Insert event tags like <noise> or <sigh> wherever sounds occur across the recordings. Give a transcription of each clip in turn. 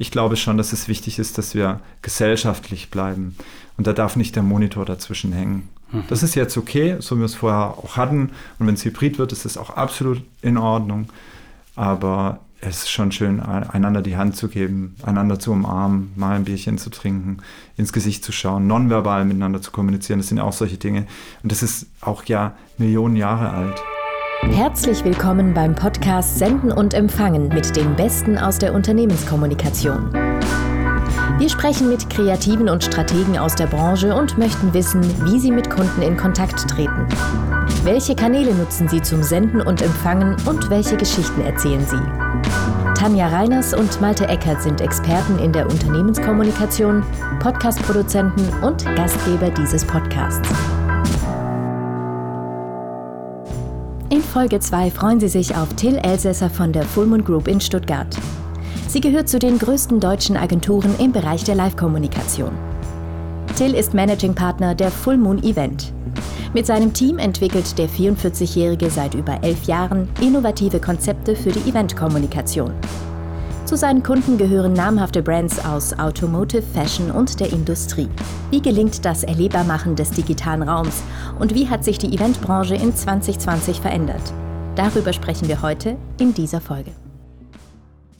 Ich glaube schon, dass es wichtig ist, dass wir gesellschaftlich bleiben. Und da darf nicht der Monitor dazwischen hängen. Mhm. Das ist jetzt okay, so wie wir es vorher auch hatten. Und wenn es hybrid wird, ist es auch absolut in Ordnung. Aber es ist schon schön, einander die Hand zu geben, einander zu umarmen, mal ein Bierchen zu trinken, ins Gesicht zu schauen, nonverbal miteinander zu kommunizieren. Das sind ja auch solche Dinge. Und das ist auch ja Millionen Jahre alt. Herzlich willkommen beim Podcast Senden und Empfangen mit den Besten aus der Unternehmenskommunikation. Wir sprechen mit Kreativen und Strategen aus der Branche und möchten wissen, wie sie mit Kunden in Kontakt treten. Welche Kanäle nutzen sie zum Senden und Empfangen und welche Geschichten erzählen sie? Tanja Reiners und Malte Eckert sind Experten in der Unternehmenskommunikation, Podcastproduzenten und Gastgeber dieses Podcasts. In Folge 2 freuen Sie sich auf Till Elsässer von der Fullmoon Group in Stuttgart. Sie gehört zu den größten deutschen Agenturen im Bereich der Live-Kommunikation. Till ist Managing Partner der Full Moon Event. Mit seinem Team entwickelt der 44-Jährige seit über elf Jahren innovative Konzepte für die Eventkommunikation. Zu seinen Kunden gehören namhafte Brands aus Automotive, Fashion und der Industrie. Wie gelingt das Erlebbarmachen des digitalen Raums und wie hat sich die Eventbranche in 2020 verändert? Darüber sprechen wir heute in dieser Folge.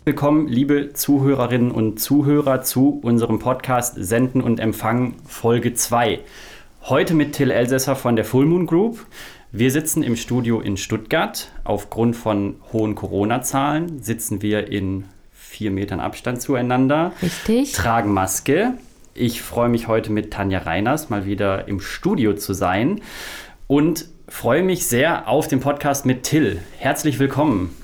Willkommen, liebe Zuhörerinnen und Zuhörer, zu unserem Podcast Senden und Empfangen Folge 2. Heute mit Till Elsässer von der Full Moon Group. Wir sitzen im Studio in Stuttgart. Aufgrund von hohen Corona-Zahlen sitzen wir in vier Metern Abstand zueinander. Richtig. Tragen Maske. Ich freue mich heute mit Tanja Reiners mal wieder im Studio zu sein und freue mich sehr auf den Podcast mit Till. Herzlich willkommen.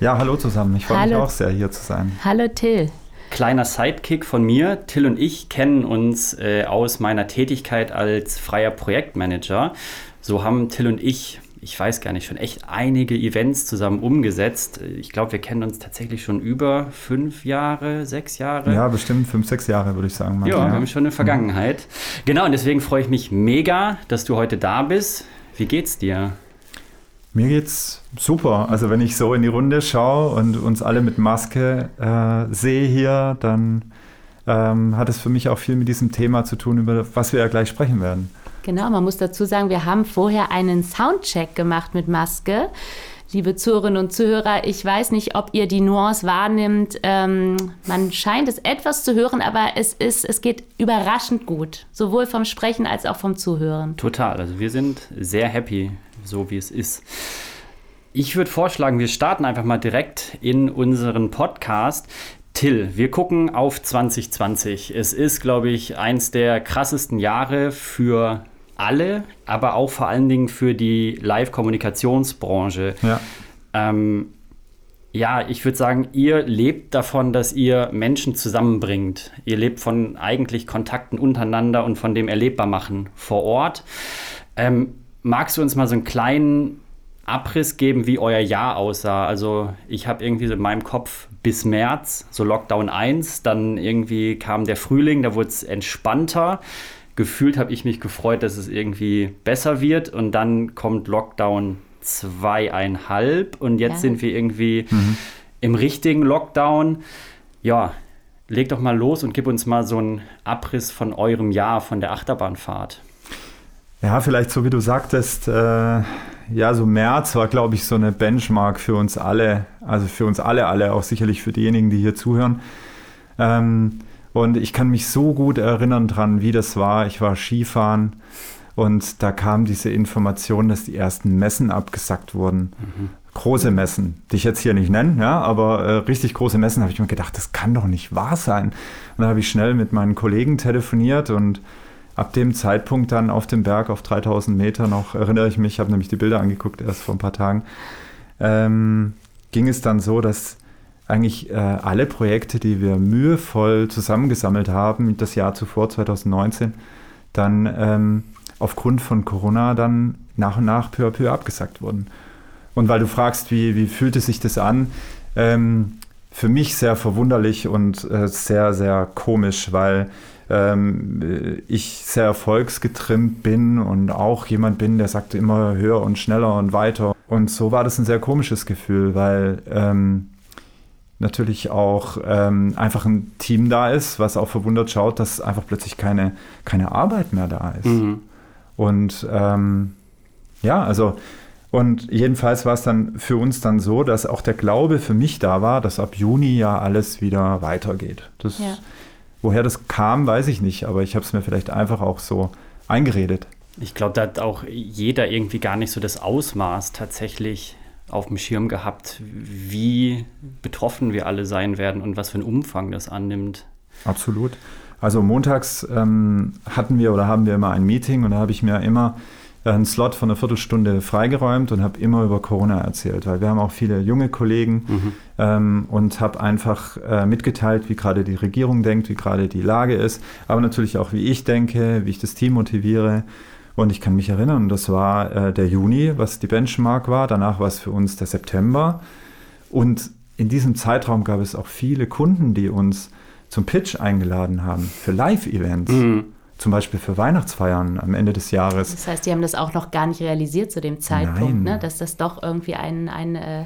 Ja, hallo zusammen. Ich freue mich auch sehr, hier zu sein. Hallo Till. Kleiner Sidekick von mir. Till und ich kennen uns äh, aus meiner Tätigkeit als freier Projektmanager. So haben Till und ich ich weiß gar nicht, schon echt einige Events zusammen umgesetzt. Ich glaube, wir kennen uns tatsächlich schon über fünf Jahre, sechs Jahre. Ja, bestimmt fünf, sechs Jahre, würde ich sagen. Ja, ja, wir haben schon eine Vergangenheit. Mhm. Genau, und deswegen freue ich mich mega, dass du heute da bist. Wie geht's dir? Mir geht's super. Also wenn ich so in die Runde schaue und uns alle mit Maske äh, sehe hier, dann ähm, hat es für mich auch viel mit diesem Thema zu tun, über was wir ja gleich sprechen werden. Genau, man muss dazu sagen, wir haben vorher einen Soundcheck gemacht mit Maske. Liebe Zuhörerinnen und Zuhörer, ich weiß nicht, ob ihr die Nuance wahrnimmt. Ähm, man scheint es etwas zu hören, aber es, ist, es geht überraschend gut. Sowohl vom Sprechen als auch vom Zuhören. Total. Also wir sind sehr happy, so wie es ist. Ich würde vorschlagen, wir starten einfach mal direkt in unseren Podcast. Till, wir gucken auf 2020. Es ist, glaube ich, eins der krassesten Jahre für alle, aber auch vor allen Dingen für die Live-Kommunikationsbranche. Ja. Ähm, ja, ich würde sagen, ihr lebt davon, dass ihr Menschen zusammenbringt. Ihr lebt von eigentlich Kontakten untereinander und von dem Erlebbarmachen vor Ort. Ähm, magst du uns mal so einen kleinen Abriss geben, wie euer Jahr aussah? Also ich habe irgendwie so in meinem Kopf bis März, so Lockdown 1, dann irgendwie kam der Frühling, da wurde es entspannter gefühlt habe ich mich gefreut, dass es irgendwie besser wird und dann kommt Lockdown zweieinhalb und jetzt ja. sind wir irgendwie mhm. im richtigen Lockdown. Ja, leg doch mal los und gib uns mal so einen Abriss von eurem Jahr, von der Achterbahnfahrt. Ja, vielleicht so wie du sagtest, äh, ja, so März war, glaube ich, so eine Benchmark für uns alle, also für uns alle, alle, auch sicherlich für diejenigen, die hier zuhören. Ähm, und ich kann mich so gut erinnern dran, wie das war. Ich war Skifahren und da kam diese Information, dass die ersten Messen abgesackt wurden. Mhm. Große Messen, die ich jetzt hier nicht nenne, ja, aber äh, richtig große Messen, habe ich mir gedacht, das kann doch nicht wahr sein. Und dann habe ich schnell mit meinen Kollegen telefoniert und ab dem Zeitpunkt dann auf dem Berg auf 3000 Meter noch, erinnere ich mich, habe nämlich die Bilder angeguckt erst vor ein paar Tagen, ähm, ging es dann so, dass eigentlich äh, alle Projekte, die wir mühevoll zusammengesammelt haben, das Jahr zuvor, 2019, dann ähm, aufgrund von Corona dann nach und nach peu à peu abgesagt wurden. Und weil du fragst, wie, wie fühlte sich das an? Ähm, für mich sehr verwunderlich und äh, sehr, sehr komisch, weil ähm, ich sehr erfolgsgetrimmt bin und auch jemand bin, der sagt immer höher und schneller und weiter. Und so war das ein sehr komisches Gefühl, weil ähm, natürlich auch ähm, einfach ein Team da ist, was auch verwundert schaut, dass einfach plötzlich keine, keine Arbeit mehr da ist. Mhm. Und ähm, ja, also und jedenfalls war es dann für uns dann so, dass auch der Glaube für mich da war, dass ab Juni ja alles wieder weitergeht. Das, ja. Woher das kam, weiß ich nicht, aber ich habe es mir vielleicht einfach auch so eingeredet. Ich glaube, da hat auch jeder irgendwie gar nicht so das Ausmaß tatsächlich auf dem Schirm gehabt, wie betroffen wir alle sein werden und was für einen Umfang das annimmt. Absolut. Also montags ähm, hatten wir oder haben wir immer ein Meeting und da habe ich mir immer einen Slot von einer Viertelstunde freigeräumt und habe immer über Corona erzählt, weil wir haben auch viele junge Kollegen mhm. ähm, und habe einfach äh, mitgeteilt, wie gerade die Regierung denkt, wie gerade die Lage ist, aber natürlich auch, wie ich denke, wie ich das Team motiviere. Und ich kann mich erinnern, das war äh, der Juni, was die Benchmark war. Danach war es für uns der September. Und in diesem Zeitraum gab es auch viele Kunden, die uns zum Pitch eingeladen haben für Live-Events. Mhm zum Beispiel für Weihnachtsfeiern am Ende des Jahres. Das heißt, die haben das auch noch gar nicht realisiert zu dem Zeitpunkt, ne? dass das doch irgendwie ein, ein, äh,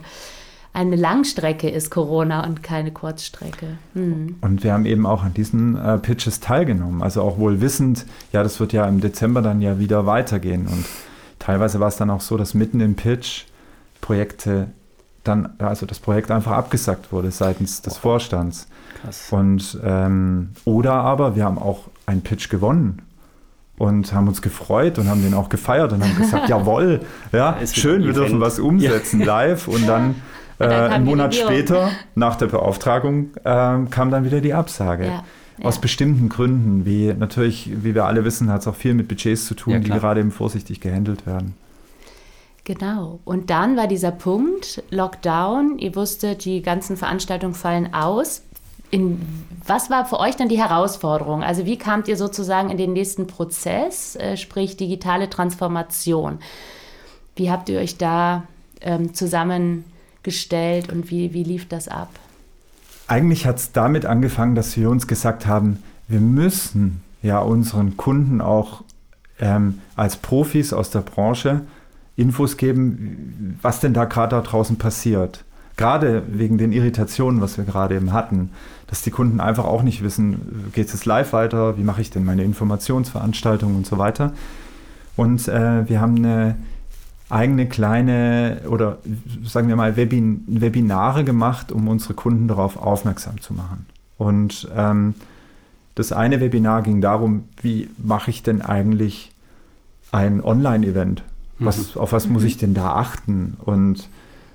eine Langstrecke ist, Corona, und keine Kurzstrecke. Hm. Und wir haben eben auch an diesen äh, Pitches teilgenommen. Also auch wohl wissend, ja, das wird ja im Dezember dann ja wieder weitergehen. Und teilweise war es dann auch so, dass mitten im Pitch Projekte dann, also das Projekt einfach abgesagt wurde seitens des Vorstands. Krass. Und ähm, oder aber wir haben auch einen Pitch gewonnen und haben uns gefreut und haben den auch gefeiert und haben gesagt, <laughs> jawohl, ja, schön, wir dürfen was umsetzen ja. live und dann, <laughs> äh, einen Monat später, nach der Beauftragung, äh, kam dann wieder die Absage. Ja. Aus ja. bestimmten Gründen, wie natürlich, wie wir alle wissen, hat es auch viel mit Budgets zu tun, die gerade eben vorsichtig gehandelt werden. Genau. Und dann war dieser Punkt, Lockdown, ihr wusstet, die ganzen Veranstaltungen fallen aus in, was war für euch dann die Herausforderung? Also wie kamt ihr sozusagen in den nächsten Prozess, äh, sprich digitale Transformation? Wie habt ihr euch da ähm, zusammengestellt und wie, wie lief das ab? Eigentlich hat es damit angefangen, dass wir uns gesagt haben, wir müssen ja unseren Kunden auch ähm, als Profis aus der Branche Infos geben, was denn da gerade da draußen passiert gerade wegen den Irritationen, was wir gerade eben hatten, dass die Kunden einfach auch nicht wissen, geht es live weiter, wie mache ich denn meine Informationsveranstaltungen und so weiter. Und äh, wir haben eine eigene kleine oder sagen wir mal Webin Webinare gemacht, um unsere Kunden darauf aufmerksam zu machen. Und ähm, das eine Webinar ging darum, wie mache ich denn eigentlich ein Online-Event? Was, mhm. Auf was muss ich denn da achten? Und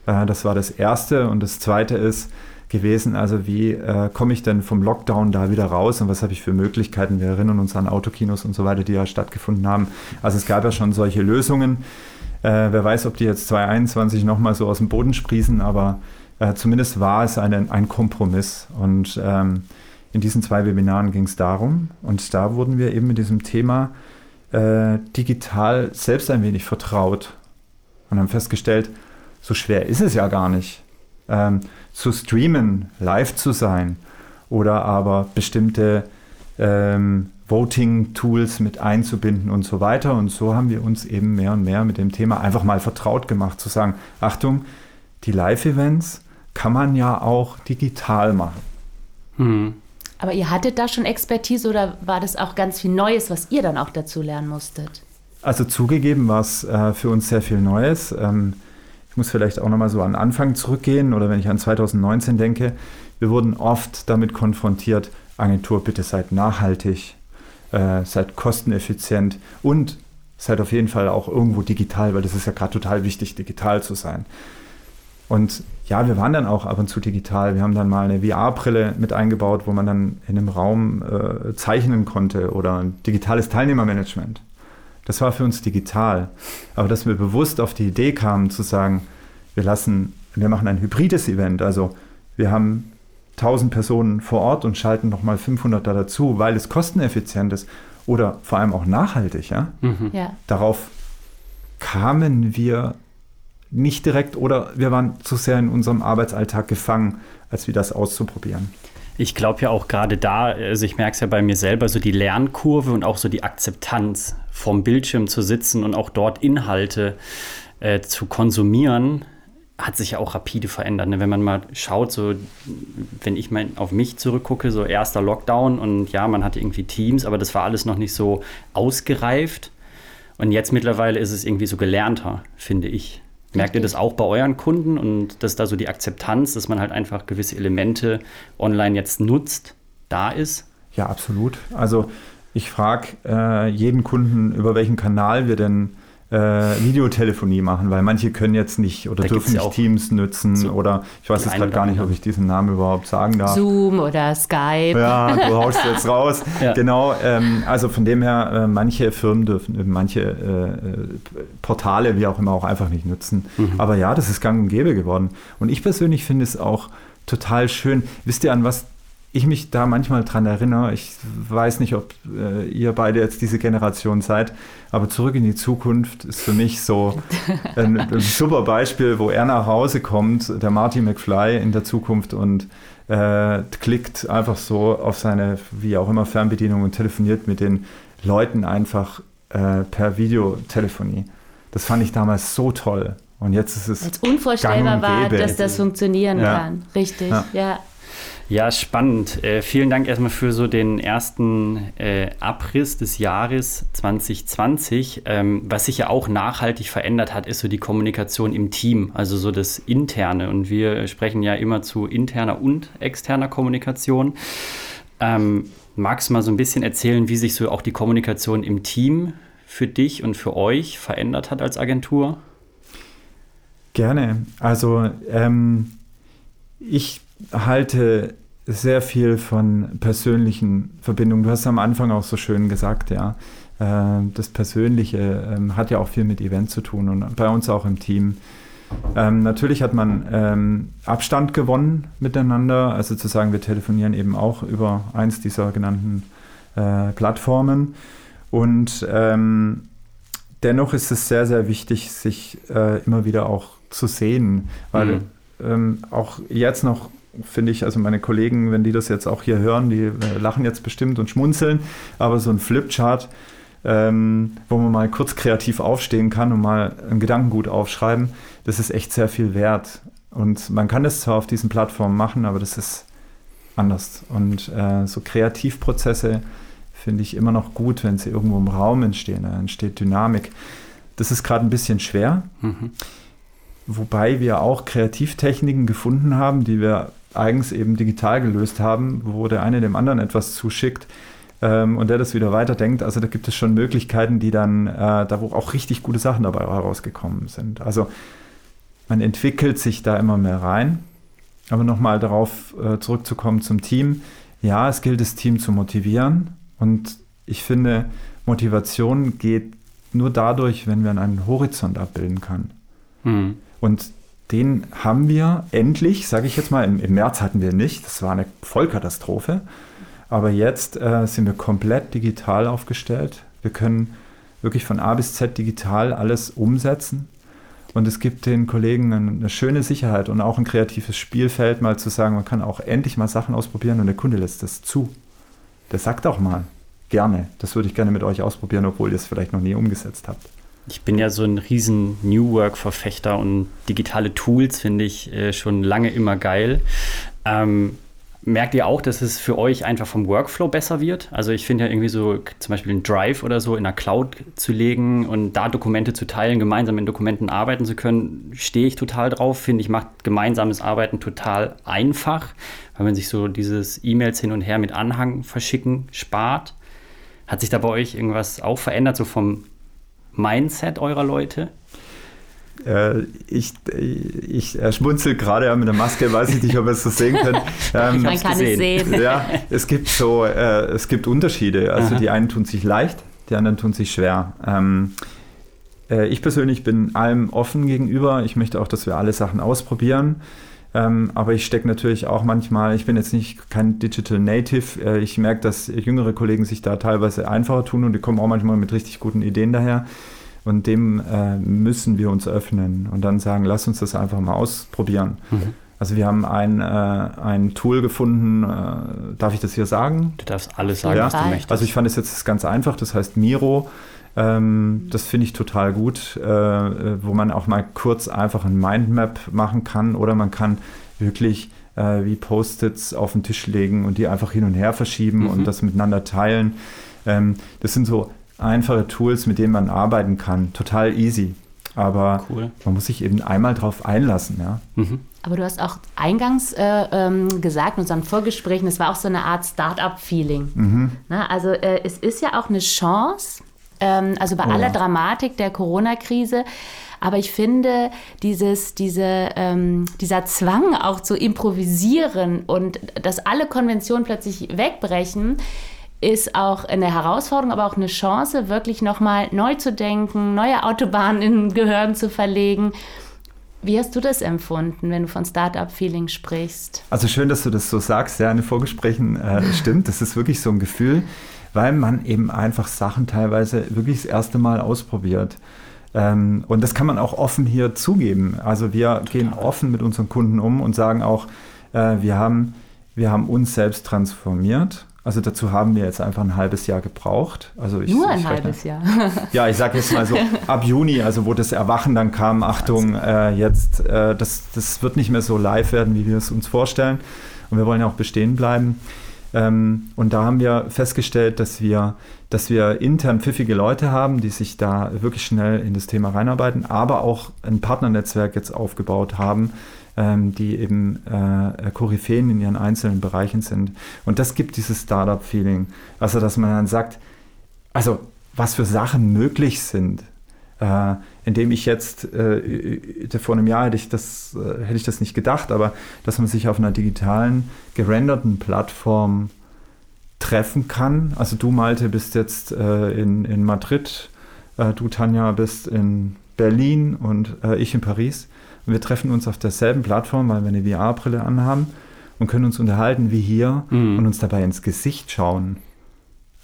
äh, das war das Erste. Und das Zweite ist gewesen, also wie äh, komme ich denn vom Lockdown da wieder raus und was habe ich für Möglichkeiten? Wir erinnern uns an Autokinos und so weiter, die ja stattgefunden haben. Also es gab ja schon solche Lösungen. Äh, wer weiß, ob die jetzt 2021 nochmal so aus dem Boden sprießen, aber äh, zumindest war es eine, ein Kompromiss. Und ähm, in diesen zwei Webinaren ging es darum. Und da wurden wir eben mit diesem Thema äh, digital selbst ein wenig vertraut und haben festgestellt, so schwer ist es ja gar nicht, ähm, zu streamen, live zu sein oder aber bestimmte ähm, Voting-Tools mit einzubinden und so weiter. Und so haben wir uns eben mehr und mehr mit dem Thema einfach mal vertraut gemacht, zu sagen, Achtung, die Live-Events kann man ja auch digital machen. Hm. Aber ihr hattet da schon Expertise oder war das auch ganz viel Neues, was ihr dann auch dazu lernen musstet? Also zugegeben war es äh, für uns sehr viel Neues. Ähm, ich muss vielleicht auch nochmal so an Anfang zurückgehen oder wenn ich an 2019 denke, wir wurden oft damit konfrontiert, Agentur, bitte seid nachhaltig, äh, seid kosteneffizient und seid auf jeden Fall auch irgendwo digital, weil das ist ja gerade total wichtig, digital zu sein. Und ja, wir waren dann auch ab und zu digital. Wir haben dann mal eine VR-Brille mit eingebaut, wo man dann in einem Raum äh, zeichnen konnte oder ein digitales Teilnehmermanagement. Das war für uns digital. Aber dass wir bewusst auf die Idee kamen zu sagen, wir lassen, wir machen ein hybrides Event. Also wir haben 1000 Personen vor Ort und schalten nochmal 500 da dazu, weil es kosteneffizient ist oder vor allem auch nachhaltig. Ja? Mhm. ja. Darauf kamen wir nicht direkt oder wir waren zu sehr in unserem Arbeitsalltag gefangen, als wir das auszuprobieren. Ich glaube ja auch gerade da, also ich merke es ja bei mir selber, so die Lernkurve und auch so die Akzeptanz vom Bildschirm zu sitzen und auch dort Inhalte äh, zu konsumieren, hat sich ja auch rapide verändert. Ne? Wenn man mal schaut, so wenn ich mal auf mich zurückgucke, so erster Lockdown und ja, man hatte irgendwie Teams, aber das war alles noch nicht so ausgereift. Und jetzt mittlerweile ist es irgendwie so gelernter, finde ich. Merkt ihr das auch bei euren Kunden und dass da so die Akzeptanz, dass man halt einfach gewisse Elemente online jetzt nutzt, da ist? Ja, absolut. Also ich frage äh, jeden Kunden, über welchen Kanal wir denn äh, Videotelefonie machen, weil manche können jetzt nicht oder da dürfen nicht Teams nutzen so oder ich weiß jetzt gerade gar nicht, ob ich diesen Namen überhaupt sagen darf. Zoom oder Skype. Ja, du <laughs> haust jetzt raus. ja. Genau, ähm, also von dem her, äh, manche Firmen dürfen, äh, manche äh, Portale, wie auch immer, auch einfach nicht nutzen. Mhm. Aber ja, das ist gang und gäbe geworden. Und ich persönlich finde es auch total schön. Wisst ihr, an was ich mich da manchmal dran erinnere, ich weiß nicht, ob äh, ihr beide jetzt diese Generation seid, aber zurück in die Zukunft ist für mich so <laughs> ein, ein super Beispiel, wo er nach Hause kommt, der Marty McFly in der Zukunft und äh, klickt einfach so auf seine, wie auch immer, Fernbedienung und telefoniert mit den Leuten einfach äh, per Videotelefonie. Das fand ich damals so toll. Und jetzt ist es. Als unvorstellbar war, dass das funktionieren ja. kann. Richtig, ja. ja. Ja, spannend. Äh, vielen Dank erstmal für so den ersten äh, Abriss des Jahres 2020. Ähm, was sich ja auch nachhaltig verändert hat, ist so die Kommunikation im Team, also so das Interne. Und wir sprechen ja immer zu interner und externer Kommunikation. Ähm, magst du mal so ein bisschen erzählen, wie sich so auch die Kommunikation im Team für dich und für euch verändert hat als Agentur? Gerne. Also ähm, ich halte sehr viel von persönlichen Verbindungen. Du hast am Anfang auch so schön gesagt, ja, äh, das Persönliche ähm, hat ja auch viel mit Event zu tun und bei uns auch im Team. Ähm, natürlich hat man ähm, Abstand gewonnen miteinander, also zu sagen, wir telefonieren eben auch über eins dieser genannten äh, Plattformen. Und ähm, dennoch ist es sehr, sehr wichtig, sich äh, immer wieder auch zu sehen, weil mhm. Ähm, auch jetzt noch finde ich, also meine Kollegen, wenn die das jetzt auch hier hören, die äh, lachen jetzt bestimmt und schmunzeln, aber so ein Flipchart, ähm, wo man mal kurz kreativ aufstehen kann und mal ein Gedankengut aufschreiben, das ist echt sehr viel wert. Und man kann das zwar auf diesen Plattformen machen, aber das ist anders. Und äh, so Kreativprozesse finde ich immer noch gut, wenn sie irgendwo im Raum entstehen. Da entsteht Dynamik. Das ist gerade ein bisschen schwer. Mhm. Wobei wir auch Kreativtechniken gefunden haben, die wir eigens eben digital gelöst haben, wo der eine dem anderen etwas zuschickt ähm, und der das wieder weiterdenkt. Also da gibt es schon Möglichkeiten, die dann, äh, da wo auch richtig gute Sachen dabei herausgekommen sind. Also man entwickelt sich da immer mehr rein. Aber nochmal darauf äh, zurückzukommen zum Team. Ja, es gilt, das Team zu motivieren. Und ich finde, Motivation geht nur dadurch, wenn man einen Horizont abbilden kann. Hm. Und den haben wir endlich, sage ich jetzt mal, im, im, März hatten wir nicht, das war eine Vollkatastrophe. Aber jetzt äh, sind wir komplett digital aufgestellt. Wir können wirklich von A bis Z digital alles umsetzen. Und es gibt den Kollegen eine schöne Sicherheit und auch ein kreatives Spielfeld, mal zu sagen, man kann auch endlich mal Sachen ausprobieren und der Kunde lässt das zu. Der sagt auch mal, gerne, das würde ich gerne mit euch ausprobieren, obwohl ihr es vielleicht noch nie umgesetzt habt. Ich bin ja so ein riesen New Work-Verfechter und digitale Tools finde ich äh, schon lange immer geil. Ähm, merkt ihr auch, dass es für euch einfach vom Workflow besser wird? Also ich finde ja irgendwie so zum Beispiel einen Drive oder so in der Cloud zu legen und da Dokumente zu teilen, gemeinsam in Dokumenten arbeiten zu können, stehe ich total drauf. Finde ich, macht gemeinsames Arbeiten total einfach, weil man sich so dieses E-Mails hin und her mit Anhang verschicken spart. Hat sich da bei euch irgendwas auch verändert, so vom Mindset eurer Leute? Äh, ich, ich schmunzel gerade mit der Maske, weiß ich nicht, ob ihr es so sehen könnt. <laughs> Ähm, Man kann gesehen. es sehen. Ja, es gibt so, äh, es gibt Unterschiede. Also Aha. die einen tun sich leicht, die anderen tun sich schwer. Ähm, äh, ich persönlich bin allem offen gegenüber. Ich möchte auch, dass wir alle Sachen ausprobieren. Ähm, aber ich stecke natürlich auch manchmal, ich bin jetzt nicht kein Digital Native. Äh, ich merke, dass jüngere Kollegen sich da teilweise einfacher tun und die kommen auch manchmal mit richtig guten Ideen daher. Und dem äh, müssen wir uns öffnen und dann sagen, lass uns das einfach mal ausprobieren. Mhm. Also wir haben ein, äh, ein Tool gefunden, äh, darf ich das hier sagen? Du darfst alles sagen, ja. was du möchtest. Also ich fand es jetzt ganz einfach, das heißt Miro. Ähm, das finde ich total gut, äh, wo man auch mal kurz einfach ein Mindmap machen kann oder man kann wirklich äh, wie Post-its auf den Tisch legen und die einfach hin und her verschieben mhm. und das miteinander teilen. Ähm, das sind so einfache Tools, mit denen man arbeiten kann. Total easy. Aber cool. man muss sich eben einmal drauf einlassen. Ja? Mhm. Aber du hast auch eingangs äh, ähm, gesagt, in unseren Vorgesprächen, es war auch so eine Art Start-up-Feeling. Mhm. also äh, es ist ja auch eine Chance, ähm, also bei oh, aller. Dramatik der Corona-Krise, aber ich finde, dieses, diese, ähm, dieser Zwang auch zu improvisieren und dass alle Konventionen plötzlich wegbrechen, ist auch eine Herausforderung, aber auch eine Chance, wirklich nochmal neu zu denken, neue Autobahnen in Gehirn zu verlegen. Wie hast du das empfunden, wenn du von Startup-Feeling sprichst? Also schön, dass du das so sagst. Ja, in den Vorgesprächen äh, <laughs> stimmt. Das ist wirklich so ein Gefühl, weil man eben einfach Sachen teilweise wirklich das erste Mal ausprobiert. Ähm, und das kann man auch offen hier zugeben. Also wir Total. gehen offen mit unseren Kunden um und sagen auch, äh, wir, haben, wir haben uns selbst transformiert. Also dazu haben wir jetzt einfach ein halbes Jahr gebraucht. Also ich, Nur ein ich halbes Jahr. Ja, ich sage jetzt mal so <laughs> ab Juni, also wo das Erwachen dann kam, Achtung, äh, jetzt, äh, das, das wird nicht mehr so live werden, wie wir es uns vorstellen. Und wir wollen ja auch bestehen bleiben. Ähm, und da haben wir festgestellt, dass wir, dass wir intern pfiffige Leute haben, die sich da wirklich schnell in das Thema reinarbeiten, aber auch ein Partnernetzwerk jetzt aufgebaut haben, ähm, die eben äh, Koryphäen in ihren einzelnen Bereichen sind. Und das gibt dieses Startup-Feeling. Also, dass man dann sagt, also was für Sachen möglich sind. Äh, indem ich jetzt, äh, vor einem Jahr hätte ich, das, äh, hätte ich das nicht gedacht, aber dass man sich auf einer digitalen, gerenderten Plattform treffen kann. Also du, Malte, bist jetzt äh, in, in Madrid, äh, du, Tanja, bist in Berlin und äh, ich in Paris. Und wir treffen uns auf derselben Plattform, weil wir eine VR-Brille anhaben und können uns unterhalten wie hier mhm. und uns dabei ins Gesicht schauen.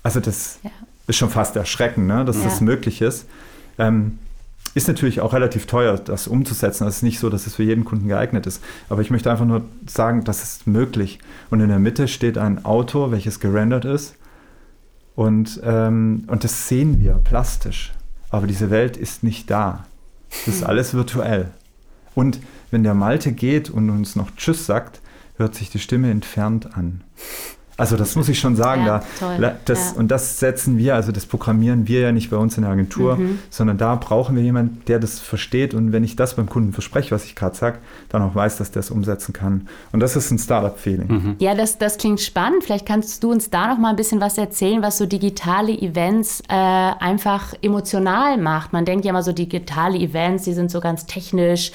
Also das ja. ist schon fast erschreckend, ne, dass ja. das möglich ist. Ähm, ist natürlich auch relativ teuer, das umzusetzen. Es ist nicht so, dass es für jeden Kunden geeignet ist. Aber ich möchte einfach nur sagen, das ist möglich. Und in der Mitte steht ein Auto, welches gerendert ist. Und, ähm, und das sehen wir plastisch. Aber diese Welt ist nicht da. Das ist <laughs> alles virtuell. Und wenn der Malte geht und uns noch Tschüss sagt, hört sich die Stimme entfernt an. Also das muss ich schon sagen. Ja, da, das, ja. Und das setzen wir, also das programmieren wir ja nicht bei uns in der Agentur, mhm. sondern da brauchen wir jemanden, der das versteht. Und wenn ich das beim Kunden verspreche, was ich gerade sage, dann auch weiß, dass der es umsetzen kann. Und das ist ein Startup-Feeling. Mhm. Ja, das, das klingt spannend. Vielleicht kannst du uns da noch mal ein bisschen was erzählen, was so digitale Events äh, einfach emotional macht. Man denkt ja immer so digitale Events, die sind so ganz technisch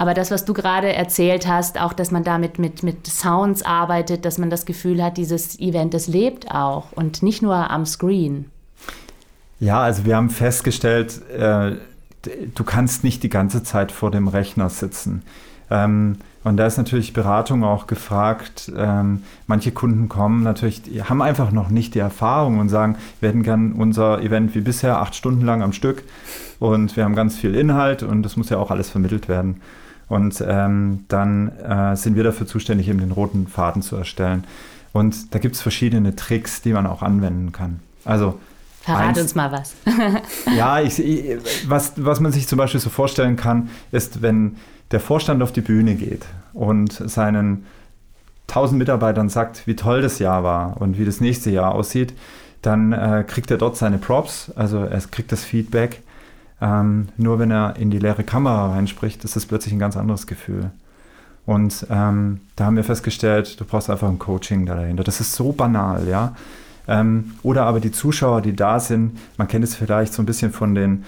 aber das, was du gerade erzählt hast, auch, dass man damit mit, mit Sounds arbeitet, dass man das Gefühl hat, dieses Event, das lebt auch und nicht nur am Screen. Ja, also wir haben festgestellt, äh, du kannst nicht die ganze Zeit vor dem Rechner sitzen. Ähm, und da ist natürlich Beratung auch gefragt. Ähm, manche Kunden kommen natürlich, haben einfach noch nicht die Erfahrung und sagen, wir hätten gern unser Event wie bisher acht Stunden lang am Stück und wir haben ganz viel Inhalt und das muss ja auch alles vermittelt werden. Und ähm, dann äh, sind wir dafür zuständig, eben den roten Faden zu erstellen. Und da gibt es verschiedene Tricks, die man auch anwenden kann. Also Verrat uns mal was. <laughs> ja, ich, ich, was, was man sich zum Beispiel so vorstellen kann, ist, wenn der Vorstand auf die Bühne geht und seinen 1000 Mitarbeitern sagt, wie toll das Jahr war und wie das nächste Jahr aussieht, dann äh, kriegt er dort seine Props, also er kriegt das Feedback ähm, nur wenn er in die leere Kamera reinspricht, ist das plötzlich ein ganz anderes Gefühl. Und ähm, da haben wir festgestellt, du brauchst einfach ein Coaching dahinter. Das ist so banal, ja. Ähm, oder aber die Zuschauer, die da sind, man kennt es vielleicht so ein bisschen von den,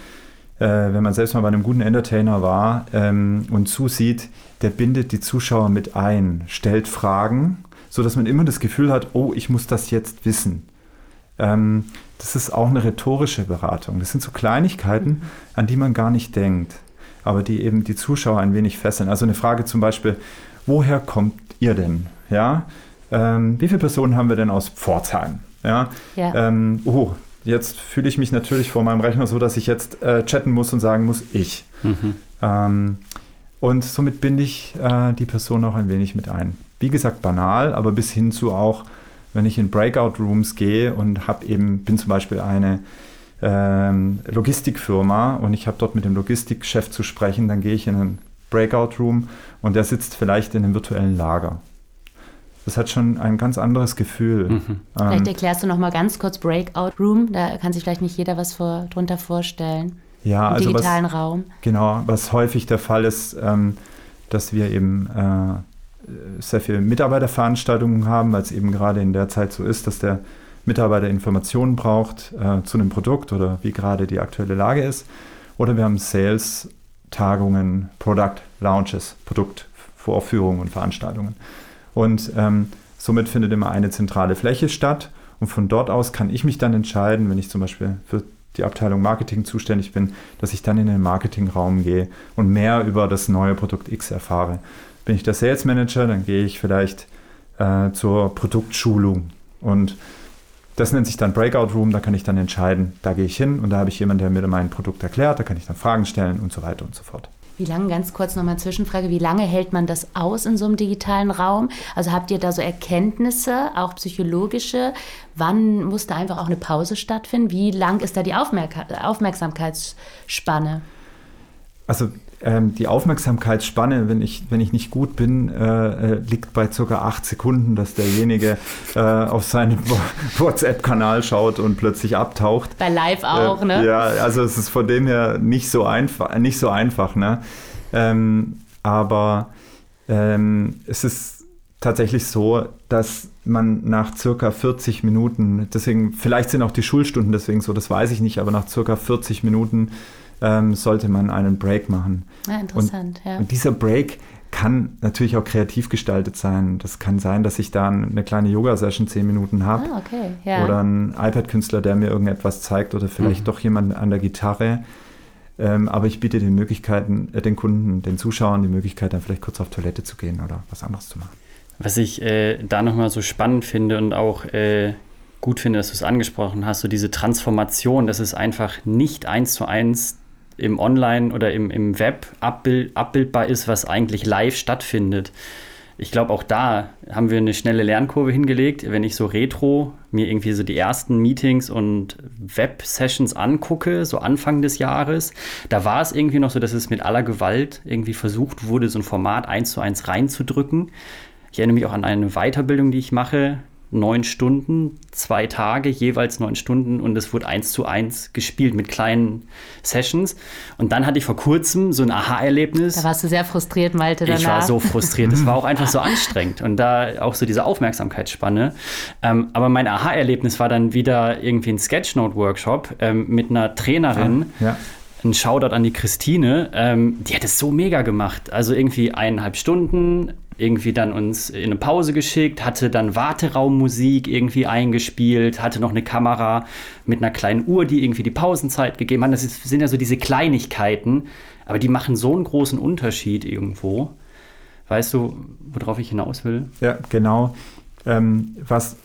äh, wenn man selbst mal bei einem guten Entertainer war ähm, und zusieht, der bindet die Zuschauer mit ein, stellt Fragen, sodass man immer das Gefühl hat, oh, ich muss das jetzt wissen. Ähm, das ist auch eine rhetorische Beratung. Das sind so Kleinigkeiten, an die man gar nicht denkt, aber die eben die Zuschauer ein wenig fesseln. Also eine Frage zum Beispiel, woher kommt ihr denn? Ja, ähm, wie viele Personen haben wir denn aus Pforzheim? Ja, ja. Ähm, oh, jetzt fühle ich mich natürlich vor meinem Rechner so, dass ich jetzt äh, chatten muss und sagen muss, ich. Mhm. Ähm, und somit binde ich äh, die Person auch ein wenig mit ein. Wie gesagt, banal, aber bis hin zu auch wenn ich in Breakout Rooms gehe und habe eben, bin zum Beispiel eine ähm, Logistikfirma und ich habe dort mit dem Logistikchef zu sprechen, dann gehe ich in einen Breakout Room und der sitzt vielleicht in einem virtuellen Lager. Das hat schon ein ganz anderes Gefühl. Mhm. Vielleicht ähm, erklärst du noch mal ganz kurz Breakout Room. Da kann sich vielleicht nicht jeder was vor, drunter vorstellen. Ja, Im also digitalen was, Raum. Genau, was häufig der Fall ist, ähm, dass wir eben äh, sehr viele Mitarbeiterveranstaltungen haben, weil es eben gerade in der Zeit so ist, dass der Mitarbeiter Informationen braucht äh, zu einem Produkt oder wie gerade die aktuelle Lage ist. Oder wir haben Sales-Tagungen, Product Launches, Produktvorführungen und Veranstaltungen. Und ähm, somit findet immer eine zentrale Fläche statt. Und von dort aus kann ich mich dann entscheiden, wenn ich zum Beispiel für die Abteilung Marketing zuständig bin, dass ich dann in den Marketingraum gehe und mehr über das neue Produkt X erfahre. Bin ich der Sales Manager, dann gehe ich vielleicht äh, zur Produktschulung und das nennt sich dann Breakout Room, da kann ich dann entscheiden, da gehe ich hin und da habe ich jemanden, der mir mein Produkt erklärt, da kann ich dann Fragen stellen und so weiter und so fort. Wie lange, ganz kurz nochmal Zwischenfrage, wie lange hält man das aus in so einem digitalen Raum? Also habt ihr da so Erkenntnisse, auch psychologische? Wann muss da einfach auch eine Pause stattfinden? Wie lang ist da die Aufmerk Aufmerksamkeitsspanne? Also ähm, die Aufmerksamkeitsspanne, wenn ich, wenn ich nicht gut bin, äh, äh liegt bei circa acht Sekunden, dass derjenige äh, auf seinen <laughs> WhatsApp-Kanal schaut und plötzlich abtaucht. Bei Live auch, äh, ne? Ja, also es ist von dem her nicht so einfach, nicht so einfach, ne? Ähm, aber ähm, es ist tatsächlich so, dass man nach circa 40 Minuten, deswegen, vielleicht sind auch die Schulstunden deswegen so, das weiß ich nicht, aber nach circa 40 Minuten ähm, sollte man einen Break machen. Ja, interessant, und, ja. Und dieser Break kann natürlich auch kreativ gestaltet sein. Das kann sein, dass ich da eine kleine Yoga-Session zehn Minuten habe. Ah, okay. ja. Oder ein iPad-Künstler, der mir irgendetwas zeigt oder vielleicht mhm. doch jemand an der Gitarre. Ähm, aber ich biete den Möglichkeiten, äh, den Kunden, den Zuschauern die Möglichkeit, dann vielleicht kurz auf Toilette zu gehen oder was anderes zu machen. Was ich äh, da nochmal so spannend finde und auch äh, gut finde, dass du es angesprochen hast, so diese Transformation, dass es einfach nicht eins zu eins im Online oder im, im Web abbild, abbildbar ist, was eigentlich live stattfindet. Ich glaube, auch da haben wir eine schnelle Lernkurve hingelegt. Wenn ich so retro mir irgendwie so die ersten Meetings und Web-Sessions angucke, so Anfang des Jahres, da war es irgendwie noch so, dass es mit aller Gewalt irgendwie versucht wurde, so ein Format eins zu eins reinzudrücken. Ich erinnere mich auch an eine Weiterbildung, die ich mache, neun Stunden, zwei Tage, jeweils neun Stunden und es wurde eins zu eins gespielt mit kleinen Sessions. Und dann hatte ich vor kurzem so ein Aha-Erlebnis. Da warst du sehr frustriert, Malte, danach. Ich war so frustriert. Es war auch einfach so <laughs> anstrengend und da auch so diese Aufmerksamkeitsspanne. Ähm, aber mein Aha-Erlebnis war dann wieder irgendwie ein Sketchnote-Workshop ähm, mit einer Trainerin. Ja. ja ein Shoutout an die Christine, ähm, die hat es so mega gemacht. Also irgendwie eineinhalb Stunden, irgendwie dann uns in eine Pause geschickt, hatte dann Warteraummusik irgendwie eingespielt, hatte noch eine Kamera mit einer kleinen Uhr, die irgendwie die Pausenzeit gegeben hat. Das ist, sind ja so diese Kleinigkeiten, aber die machen so einen großen Unterschied irgendwo. Weißt du, worauf ich hinaus will? Ja, genau. Ähm, was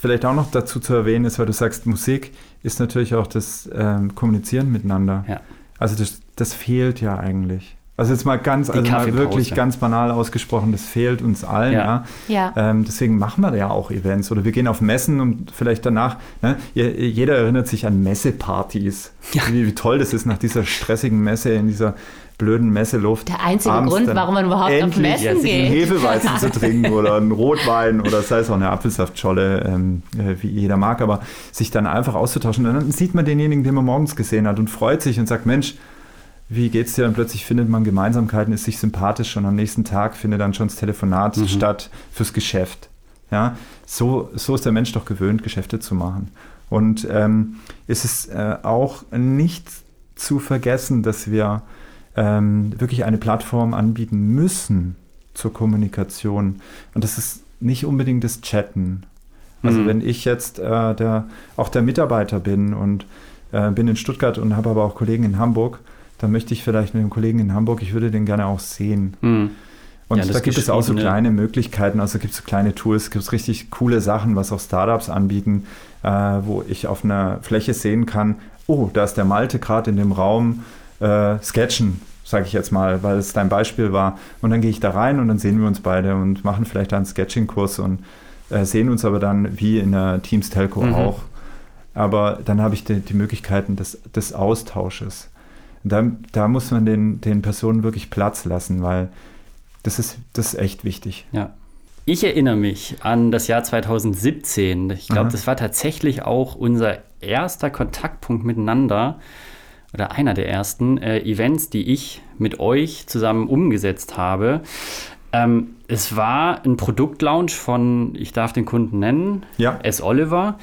vielleicht auch noch dazu zu erwähnen ist, weil du sagst, Musik ist natürlich auch das ähm, Kommunizieren miteinander. Ja. Also das, das fehlt ja eigentlich. Also jetzt mal ganz, also mal wirklich ganz banal ausgesprochen, das fehlt uns allen, ja. ja. ja. Ähm, deswegen machen wir ja auch Events oder wir gehen auf Messen und vielleicht danach, ne, jeder erinnert sich an Messepartys. Ja. Wie, wie, toll das ist nach dieser stressigen Messe in dieser blöden Messeluft. Der einzige Grund, warum man überhaupt auf Messen geht. einen Hefeweizen zu trinken oder einen Rotwein oder sei es auch eine Apfelsaftscholle, ähm, äh, wie jeder mag, aber sich dann einfach auszutauschen. Und dann sieht man denjenigen, den man morgens gesehen hat und freut sich und sagt, Mensch, wie geht's dir? Und plötzlich findet man Gemeinsamkeiten, ist sich sympathisch und am nächsten Tag findet dann schon das Telefonat mhm. statt fürs Geschäft. Ja, so, so ist der Mensch doch gewöhnt, Geschäfte zu machen. Und ähm, ist es äh, auch nicht zu vergessen, dass wir ähm, wirklich eine Plattform anbieten müssen zur Kommunikation. Und das ist nicht unbedingt das Chatten. Also mhm. wenn ich jetzt äh, der, auch der Mitarbeiter bin und äh, bin in Stuttgart und habe aber auch Kollegen in Hamburg, dann möchte ich vielleicht mit dem Kollegen in Hamburg, ich würde den gerne auch sehen. Mhm. Und ja, da gibt es auch so kleine Möglichkeiten, also gibt es so kleine Tools, gibt es richtig coole Sachen, was auch Startups anbieten, äh, wo ich auf einer Fläche sehen kann, oh, da ist der Malte gerade in dem Raum äh, sketchen, sage ich jetzt mal, weil es dein Beispiel war. Und dann gehe ich da rein und dann sehen wir uns beide und machen vielleicht einen Sketching-Kurs und äh, sehen uns aber dann wie in der Teams Telco mhm. auch aber dann habe ich die, die Möglichkeiten des, des Austausches. Da, da muss man den, den Personen wirklich Platz lassen, weil das ist, das ist echt wichtig. Ja. Ich erinnere mich an das Jahr 2017. Ich glaube, das war tatsächlich auch unser erster Kontaktpunkt miteinander oder einer der ersten äh, Events, die ich mit euch zusammen umgesetzt habe. Ähm, es war ein Produktlaunch von, ich darf den Kunden nennen, Ja. S. Oliver.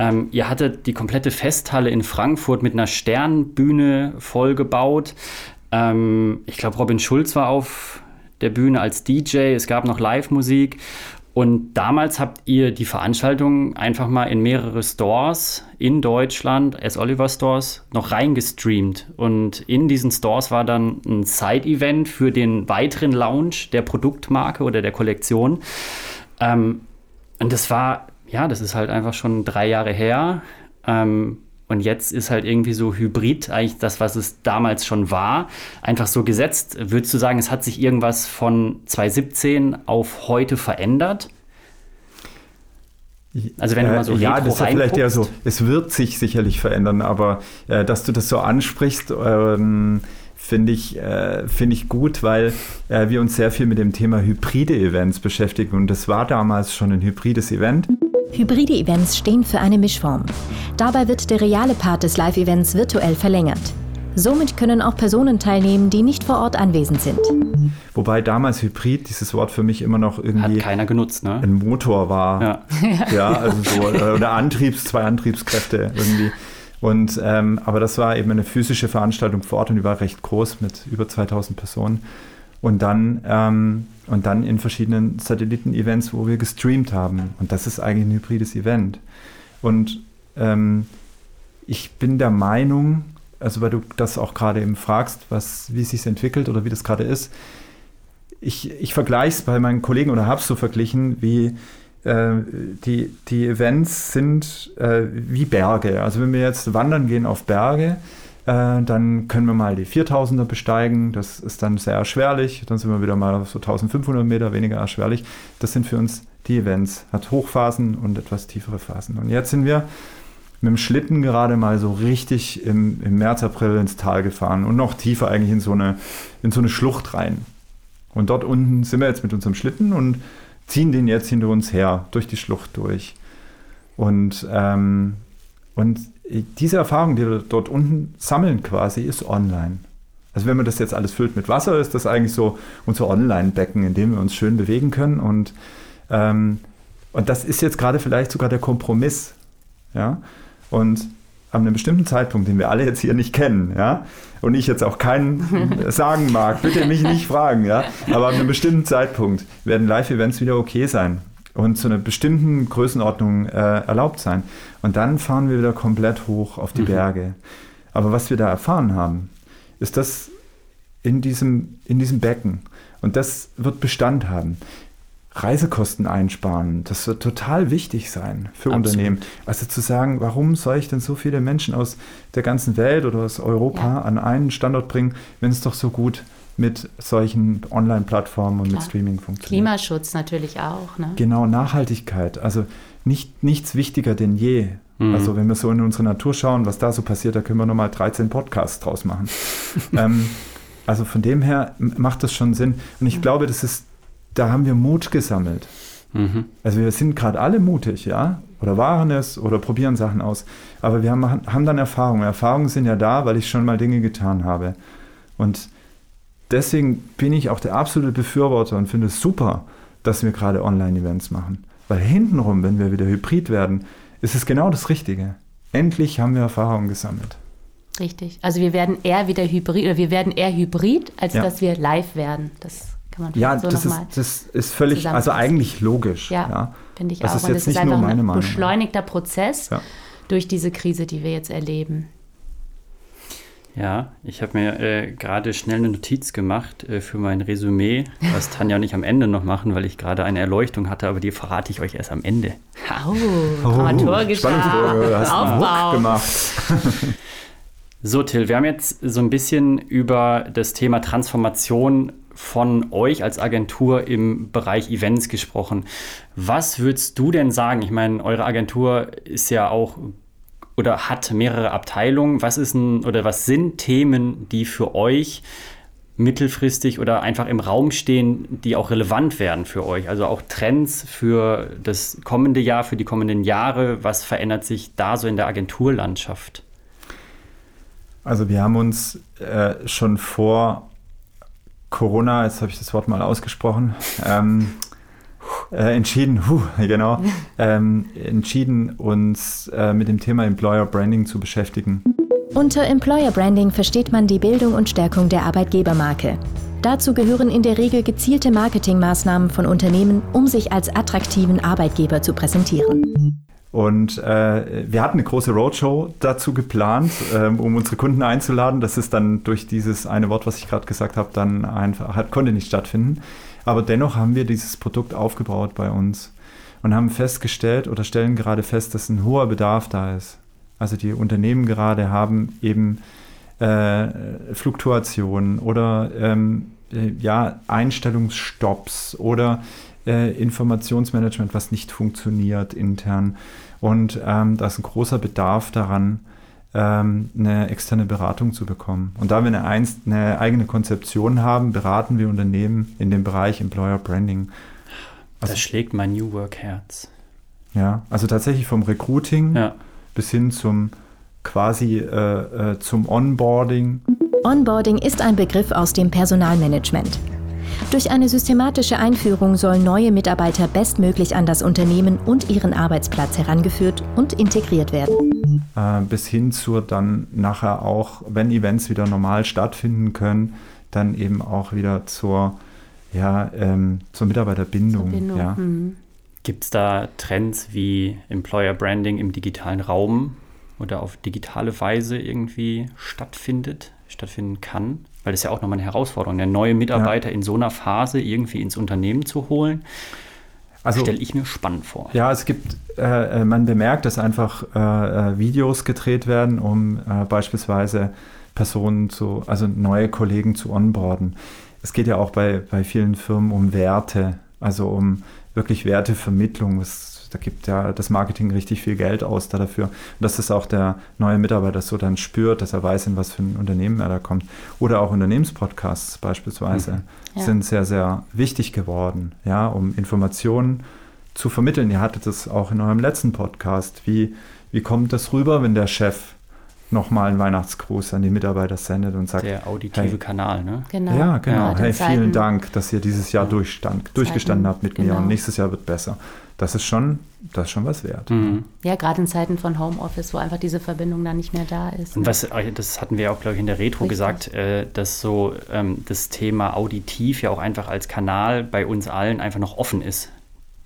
Ähm, ihr hattet die komplette Festhalle in Frankfurt mit einer Sternbühne vollgebaut. Ähm, ich glaube, Robin Schulz war auf der Bühne als DJ. Es gab noch Live-Musik. Und damals habt ihr die Veranstaltung einfach mal in mehrere Stores in Deutschland, S. Oliver Stores, noch reingestreamt. Und in diesen Stores war dann ein Side-Event für den weiteren Launch der Produktmarke oder der Kollektion. Ähm, und das war, ja, das ist halt einfach schon drei Jahre her. Ähm, und jetzt ist halt irgendwie so Hybrid, eigentlich das, was es damals schon war, einfach so gesetzt. Würdest du sagen, es hat sich irgendwas von 2017 auf heute verändert? Also wenn du mal so äh, ja, das ist vielleicht eher so, es wird sich sicherlich verändern, aber äh, dass du das so ansprichst, ähm, finde ich, äh, finde ich gut, weil äh, wir uns sehr viel mit dem Thema hybride Events beschäftigen und das war damals schon ein hybrides Event. Hybride Events stehen für eine Mischform. Dabei wird der reale Part des Live-Events virtuell verlängert. Somit können auch Personen teilnehmen, die nicht vor Ort anwesend sind. Wobei damals Hybrid, dieses Wort für mich immer noch Hat irgendwie keiner genutzt, ne? ein Motor war. Ja. <laughs> Ja, also so, äh, oder Antriebs, zwei Antriebskräfte irgendwie. Und, ähm, aber das war eben eine physische Veranstaltung vor Ort und die war recht groß mit über 2000 Personen. Und dann, ähm, und dann in verschiedenen Satelliten-Events, wo wir gestreamt haben. Und das ist eigentlich ein hybrides Event. Und ähm, ich bin der Meinung, also weil du das auch gerade eben fragst, was, wie es sich entwickelt oder wie das gerade ist, ich, ich vergleiche es bei meinen Kollegen oder habe es so verglichen, wie äh, die, die Events sind äh, wie Berge. Also wenn wir jetzt wandern gehen auf Berge, äh, dann können wir mal die 4000er besteigen. Das ist dann sehr erschwerlich. Dann sind wir wieder mal auf so 1500 Meter weniger erschwerlich. Das sind für uns die Events. Hat Hochphasen und etwas tiefere Phasen. Und jetzt sind wir mit dem Schlitten gerade mal so richtig im, im März, April ins Tal gefahren und noch tiefer eigentlich in so eine, in so eine Schlucht rein. Und dort unten sind wir jetzt mit unserem Schlitten und ziehen den jetzt hinter uns her, durch die Schlucht durch. Und, ähm, und diese Erfahrung, die wir dort unten sammeln quasi, ist online. Also wenn man das jetzt alles füllt mit Wasser, ist das eigentlich so unser Online-Becken, in dem wir uns schön bewegen können. Und, ähm, und das ist jetzt gerade vielleicht sogar der Kompromiss. Ja? Und an einem bestimmten Zeitpunkt, den wir alle jetzt hier nicht kennen, ja, und ich jetzt auch keinen <laughs> sagen mag, bitte mich nicht fragen, ja, aber an einem bestimmten Zeitpunkt werden Live-Events wieder okay sein und zu einer bestimmten Größenordnung äh, erlaubt sein. Und dann fahren wir wieder komplett hoch auf die Berge. Aber was wir da erfahren haben, ist das in diesem, in diesem Becken. Und das wird Bestand haben. Reisekosten einsparen, das wird total wichtig sein für Absolut. Unternehmen. Also zu sagen, warum soll ich denn so viele Menschen aus der ganzen Welt oder aus Europa Ja. an einen Standort bringen, wenn es doch so gut mit solchen Online-Plattformen und mit Klar. Streaming funktioniert? Klimaschutz natürlich auch. Ne? Genau, Nachhaltigkeit. Also nicht, nichts wichtiger denn je. Mhm. Also wenn wir so in unsere Natur schauen, was da so passiert, da können wir nochmal 13 Podcasts draus machen. <laughs> ähm, also von dem her macht das schon Sinn. Und ich glaube, das ist, da haben wir Mut gesammelt. Mhm. Also wir sind gerade alle mutig, ja, oder waren es oder probieren Sachen aus. Aber wir haben, haben dann Erfahrungen. Erfahrungen sind ja da, weil ich schon mal Dinge getan habe. Und deswegen bin ich auch der absolute Befürworter und finde es super, dass wir gerade Online-Events machen. Weil hintenrum, wenn wir wieder hybrid werden, ist es genau das Richtige. Endlich haben wir Erfahrungen gesammelt. Richtig. Also wir werden eher wieder hybrid, oder wir werden eher hybrid, als Ja. dass wir live werden. Das kann man Ja, so das, ist, das ist völlig, also eigentlich logisch. Ja, Ja, finde ich Das auch. ist Und jetzt ist nicht nur einfach meine ein Meinung. beschleunigter Prozess Ja. durch diese Krise, die wir jetzt erleben. Ja, ich habe mir äh, gerade schnell eine Notiz gemacht äh, für mein Resümee, was Tanja und ich am Ende noch machen, weil ich gerade eine Erleuchtung hatte, aber die verrate ich euch erst am Ende. Oh, Dramaturgisch. Du hast Aufbau. gemacht. So, Till, wir haben jetzt so ein bisschen über das Thema Transformation von euch als Agentur im Bereich Events gesprochen. Was würdest du denn sagen? Ich meine, eure Agentur ist ja auch oder hat mehrere Abteilungen. Was ist ein, oder was sind Themen, die für euch mittelfristig oder einfach im Raum stehen, die auch relevant werden für euch? Also auch Trends für das kommende Jahr, für die kommenden Jahre. Was verändert sich da so in der Agenturlandschaft? Also wir haben uns äh, schon vor Corona, jetzt habe ich das Wort mal ausgesprochen, ähm, äh, entschieden, huh, genau, <laughs> ähm, entschieden, uns äh, mit dem Thema Employer Branding zu beschäftigen. Unter Employer Branding versteht man die Bildung und Stärkung der Arbeitgebermarke. Dazu gehören in der Regel gezielte Marketingmaßnahmen von Unternehmen, um sich als attraktiven Arbeitgeber zu präsentieren. Und äh, wir hatten eine große Roadshow dazu geplant, ähm, um unsere Kunden einzuladen. Das ist dann durch dieses eine Wort, was ich gerade gesagt habe, dann einfach hat, konnte nicht stattfinden. Aber dennoch haben wir dieses Produkt aufgebaut bei uns und haben festgestellt oder stellen gerade fest, dass ein hoher Bedarf da ist. Also die Unternehmen gerade haben eben äh, Fluktuationen oder ähm, äh, ja, Einstellungsstopps oder äh, Informationsmanagement, was nicht funktioniert intern. Und ähm, da ist ein großer Bedarf daran, ähm, eine externe Beratung zu bekommen. Und da wir eine, einst, eine eigene Konzeption haben, beraten wir Unternehmen in dem Bereich Employer Branding. Also, das schlägt mein New Work Herz. Ja, also tatsächlich vom Recruiting ja. bis hin zum quasi äh, äh, zum Onboarding. Onboarding ist ein Begriff aus dem Personalmanagement. Durch eine systematische Einführung sollen neue Mitarbeiter bestmöglich an das Unternehmen und ihren Arbeitsplatz herangeführt und integriert werden. Äh, bis hin zur dann nachher auch, wenn Events wieder normal stattfinden können, dann eben auch wieder zur, ja, ähm, zur Mitarbeiterbindung. Zur ja. Mhm. Gibt es da Trends wie Employer Branding im digitalen Raum oder auf digitale Weise irgendwie stattfindet, stattfinden kann? weil das ist ja auch nochmal eine Herausforderung, der neue Mitarbeiter ja. in so einer Phase irgendwie ins Unternehmen zu holen. Also stelle ich mir spannend vor. Ja, es gibt, äh, äh, man bemerkt, dass einfach äh, äh, Videos gedreht werden, um äh, beispielsweise Personen zu, also neue Kollegen zu onboarden. Es geht ja auch bei, bei vielen Firmen um Werte, also um wirklich Wertevermittlung. Es da gibt ja das Marketing richtig viel Geld aus da dafür. Und dass das auch der neue Mitarbeiter so dann spürt, dass er weiß, in was für ein Unternehmen er da kommt. Oder auch Unternehmenspodcasts beispielsweise mhm. Ja. sind sehr, sehr wichtig geworden, ja, um Informationen zu vermitteln. Ihr hattet es auch in eurem letzten Podcast. Wie, wie kommt das rüber, wenn der Chef nochmal einen Weihnachtsgruß an die Mitarbeiter sendet und sagt. Der auditive hey, Kanal, ne? Genau. Ja, genau. Ja, hey, vielen Dank, dass ihr dieses Jahr durchstand, durchgestanden habt mit genau. mir und nächstes Jahr wird besser das ist schon, das ist schon was wert. Mhm. Ja, gerade in Zeiten von Homeoffice, wo einfach diese Verbindung dann nicht mehr da ist. Und was, das hatten wir ja auch, glaube ich, in der Retro Richtig. gesagt, äh, dass so ähm, das Thema auditiv ja auch einfach als Kanal bei uns allen einfach noch offen ist.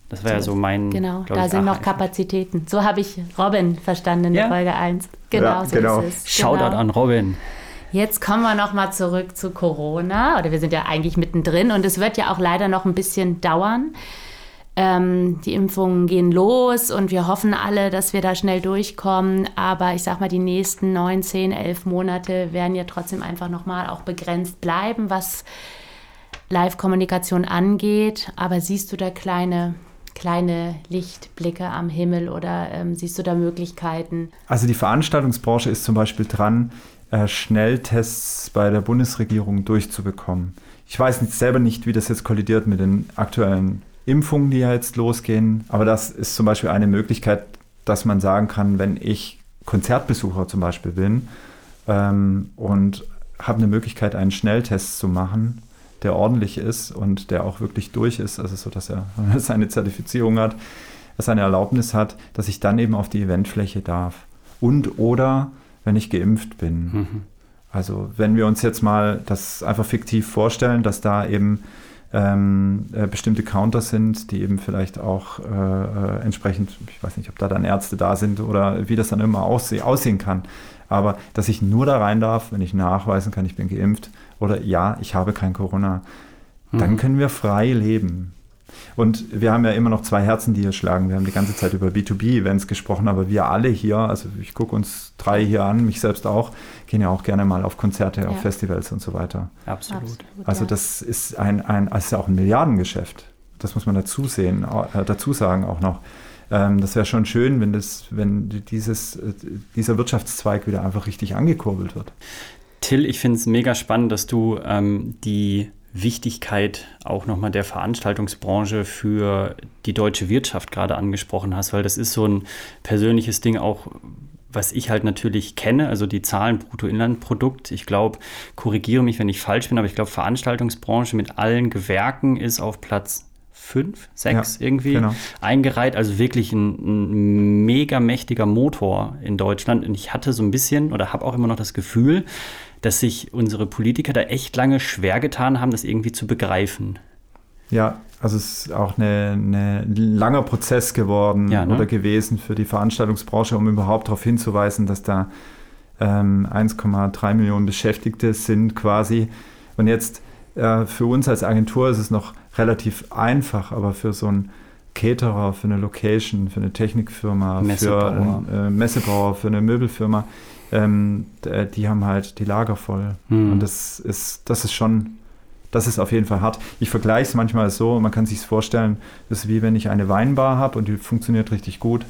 Das wäre ja so mein. Genau, da ich, sind noch Kapazitäten. So habe ich Robin verstanden in ja? Folge 1. Genau, ja, so genau. ist es. Shoutout genau. an Robin. Jetzt kommen wir nochmal zurück zu Corona. Oder wir sind ja eigentlich mittendrin und es wird ja auch leider noch ein bisschen dauern. Ähm, die Impfungen gehen los und wir hoffen alle, dass wir da schnell durchkommen. Aber ich sag mal, die nächsten neun, zehn, elf Monate werden ja trotzdem einfach nochmal auch begrenzt bleiben, was Live-Kommunikation angeht. Aber siehst du da kleine kleine Lichtblicke am Himmel oder ähm, siehst du da Möglichkeiten? Also die Veranstaltungsbranche ist zum Beispiel dran, äh, Schnelltests bei der Bundesregierung durchzubekommen. Ich weiß nicht, selber nicht, wie das jetzt kollidiert mit den aktuellen Impfungen, die ja jetzt losgehen. Aber das ist zum Beispiel eine Möglichkeit, dass man sagen kann, wenn ich Konzertbesucher zum Beispiel bin ähm, und habe eine Möglichkeit, einen Schnelltest zu machen, der ordentlich ist und der auch wirklich durch ist, also so, dass er <laughs> seine Zertifizierung hat, seine Erlaubnis hat, dass ich dann eben auf die Eventfläche darf. Und oder wenn ich geimpft bin. Mhm. Also wenn wir uns jetzt mal das einfach fiktiv vorstellen, dass da eben ähm, äh, bestimmte Counter sind, die eben vielleicht auch äh, äh, entsprechend, ich weiß nicht, ob da dann Ärzte da sind oder wie das dann immer ausseh aussehen kann, aber dass ich nur da rein darf, wenn ich nachweisen kann, ich bin geimpft oder ja, ich habe kein Corona, mhm. dann können wir frei leben. Und wir haben ja immer noch zwei Herzen, die hier schlagen. Wir haben die ganze Zeit über B2B-Events gesprochen, aber wir alle hier, also ich gucke uns drei hier an, mich selbst auch, gehen ja auch gerne mal auf Konzerte, ja. auf Festivals und so weiter. Absolut. Absolut also das ist ein, ein, das ist ja auch ein Milliardengeschäft. Das muss man dazu sehen, äh, dazu sagen auch noch. ähm, das wäre schon schön, wenn, das, wenn dieses, äh, dieser Wirtschaftszweig wieder einfach richtig angekurbelt wird. Till, ich finde es mega spannend, dass du ähm, die Wichtigkeit auch nochmal der Veranstaltungsbranche für die deutsche Wirtschaft gerade angesprochen hast, weil das ist so ein persönliches Ding auch, was ich halt natürlich kenne, also die Zahlen Bruttoinlandprodukt. Ich glaube, korrigiere mich, wenn ich falsch bin, aber ich glaube, Veranstaltungsbranche mit allen Gewerken ist auf Platz fünf, sechs ja, irgendwie genau. eingereiht. Also wirklich ein, ein, mega mächtiger Motor in Deutschland. Und ich hatte so ein bisschen oder habe auch immer noch das Gefühl, dass sich unsere Politiker da echt lange schwer getan haben, das irgendwie zu begreifen. Ja, also es ist auch ein langer Prozess geworden ja, ne? oder gewesen für die Veranstaltungsbranche, um überhaupt darauf hinzuweisen, dass da ähm, 1,3 Millionen Beschäftigte sind quasi. Und jetzt äh, für uns als Agentur ist es noch relativ einfach, aber für so einen Caterer, für eine Location, für eine Technikfirma, Messebauer. für einen äh, Messebauer, für eine Möbelfirma, ähm, die haben halt die Lager voll. Mhm. Und das ist, das ist schon, das ist auf jeden Fall hart. Ich vergleiche es manchmal so, man kann sich es vorstellen, das ist wie wenn ich eine Weinbar habe und die funktioniert richtig gut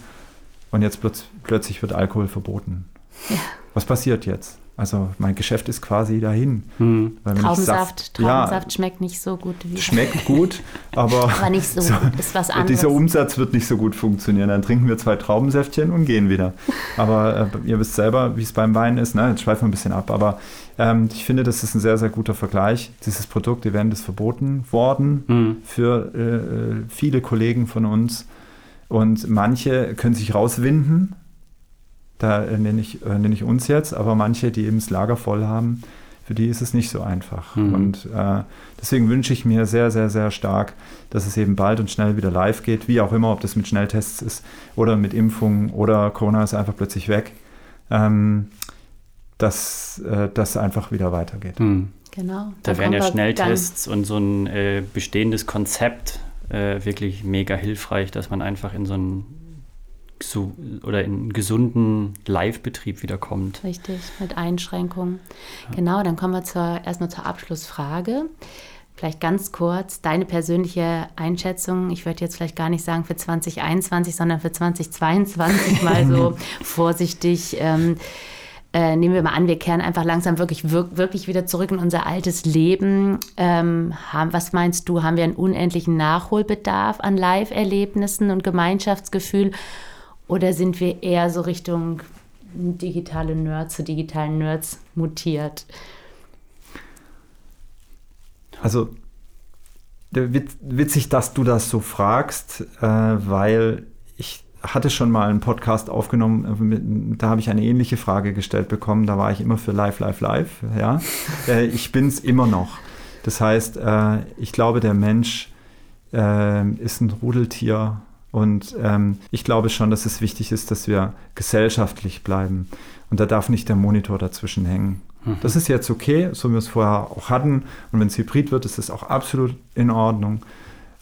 und jetzt plötz plötzlich wird Alkohol verboten. Ja. Was passiert jetzt? Also mein Geschäft ist quasi dahin. Hm. Traubensaft, Traubensaft ja, schmeckt nicht so gut. Wie schmeckt gut, aber, <laughs> aber nicht so, so ist was anderes. Dieser Umsatz wird nicht so gut funktionieren. Dann trinken wir zwei Traubensäftchen und gehen wieder. Aber äh, ihr wisst selber, wie es beim Wein ist. Ne? Jetzt schweifen wir ein bisschen ab. Aber ähm, ich finde, das ist ein sehr, sehr guter Vergleich. Dieses Produkt, Event ist verboten worden hm. für äh, äh, viele Kollegen von uns. Und manche können sich rauswinden da äh, nenne ich, äh, nenne ich uns jetzt, aber manche, die eben das Lager voll haben, für die ist es nicht so einfach. Mhm. Und äh, deswegen wünsche ich mir sehr, sehr, sehr stark, dass es eben bald und schnell wieder live geht, wie auch immer, ob das mit Schnelltests ist oder mit Impfungen oder Corona ist einfach plötzlich weg, ähm, dass äh, das einfach wieder weitergeht. Mhm. Genau. Da wären ja Schnelltests und so ein äh, bestehendes Konzept äh, wirklich mega hilfreich, dass man einfach in so ein so, oder in einen gesunden Live-Betrieb wiederkommt. Richtig, mit Einschränkungen. Ja. Genau, dann kommen wir zur, erstmal zur Abschlussfrage. Vielleicht ganz kurz deine persönliche Einschätzung. Ich würde jetzt vielleicht gar nicht sagen für 2021, sondern für 2022 mal so <laughs> vorsichtig. Ähm, äh, nehmen wir mal an, wir kehren einfach langsam wirklich, wirklich wieder zurück in unser altes Leben. Ähm, haben, was meinst du, haben wir einen unendlichen Nachholbedarf an Live-Erlebnissen und Gemeinschaftsgefühl? Oder sind wir eher so Richtung digitale Nerds zu digitalen Nerds mutiert? Also witzig, dass du das so fragst, äh, weil ich hatte schon mal einen Podcast aufgenommen, da habe ich eine ähnliche Frage gestellt bekommen. Da war ich immer für Live, Live, Live. Ja, <laughs> äh, ich bin es immer noch. Das heißt, äh, ich glaube, der Mensch äh, ist ein Rudeltier und ähm, ich glaube schon, dass es wichtig ist, dass wir gesellschaftlich bleiben. Und da darf nicht der Monitor dazwischen hängen. Mhm. Das ist jetzt okay, so wie wir es vorher auch hatten. Und wenn es hybrid wird, ist es auch absolut in Ordnung.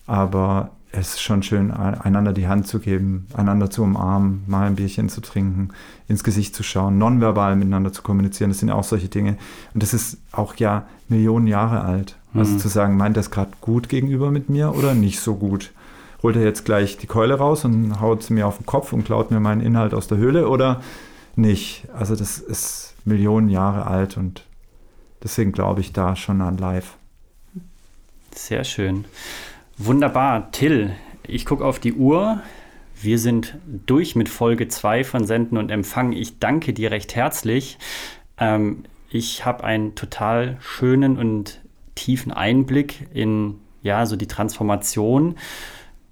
Aber es ist schon schön, einander die Hand zu geben, einander zu umarmen, mal ein Bierchen zu trinken, ins Gesicht zu schauen, nonverbal miteinander zu kommunizieren. Das sind ja auch solche Dinge. Und das ist auch ja Millionen Jahre alt. Also mhm. zu sagen, meint das gerade gut gegenüber mit mir oder nicht so gut? Holt er jetzt gleich die Keule raus und haut sie mir auf den Kopf und klaut mir meinen Inhalt aus der Höhle oder nicht? Also das ist Millionen Jahre alt und deswegen glaube ich da schon an live. Sehr schön. Wunderbar. Till, ich gucke auf die Uhr. Wir sind durch mit Folge 2 von Senden und Empfangen. Ich danke dir recht herzlich. Ähm, ich habe einen total schönen und tiefen Einblick in ja, so die Transformation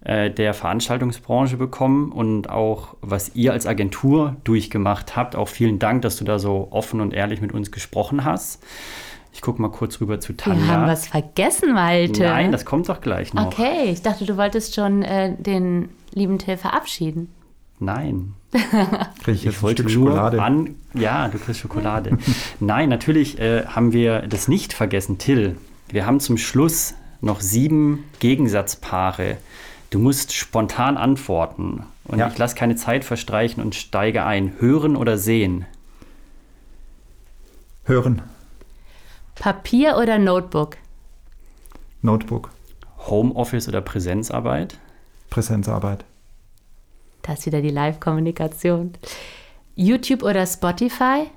äh, der Veranstaltungsbranche bekommen und auch was ihr als Agentur durchgemacht habt. Auch vielen Dank, dass du da so offen und ehrlich mit uns gesprochen hast. Ich gucke mal kurz rüber zu Tanja. Wir haben was vergessen, Malte. Nein, das kommt doch gleich noch. Okay, ich dachte, du wolltest schon äh, den lieben Till verabschieden. Nein. <laughs> Ich, ich wollte Schokolade. An, ja, du kriegst Schokolade. <laughs> Nein, natürlich äh, haben wir das nicht vergessen, Till. Wir haben zum Schluss noch sieben Gegensatzpaare Du musst spontan antworten. Und ja. ich lasse keine Zeit verstreichen und steige ein. Hören oder sehen? Hören. Papier oder Notebook? Notebook. Homeoffice oder Präsenzarbeit? Präsenzarbeit. Da ist wieder die Live-Kommunikation. YouTube oder Spotify?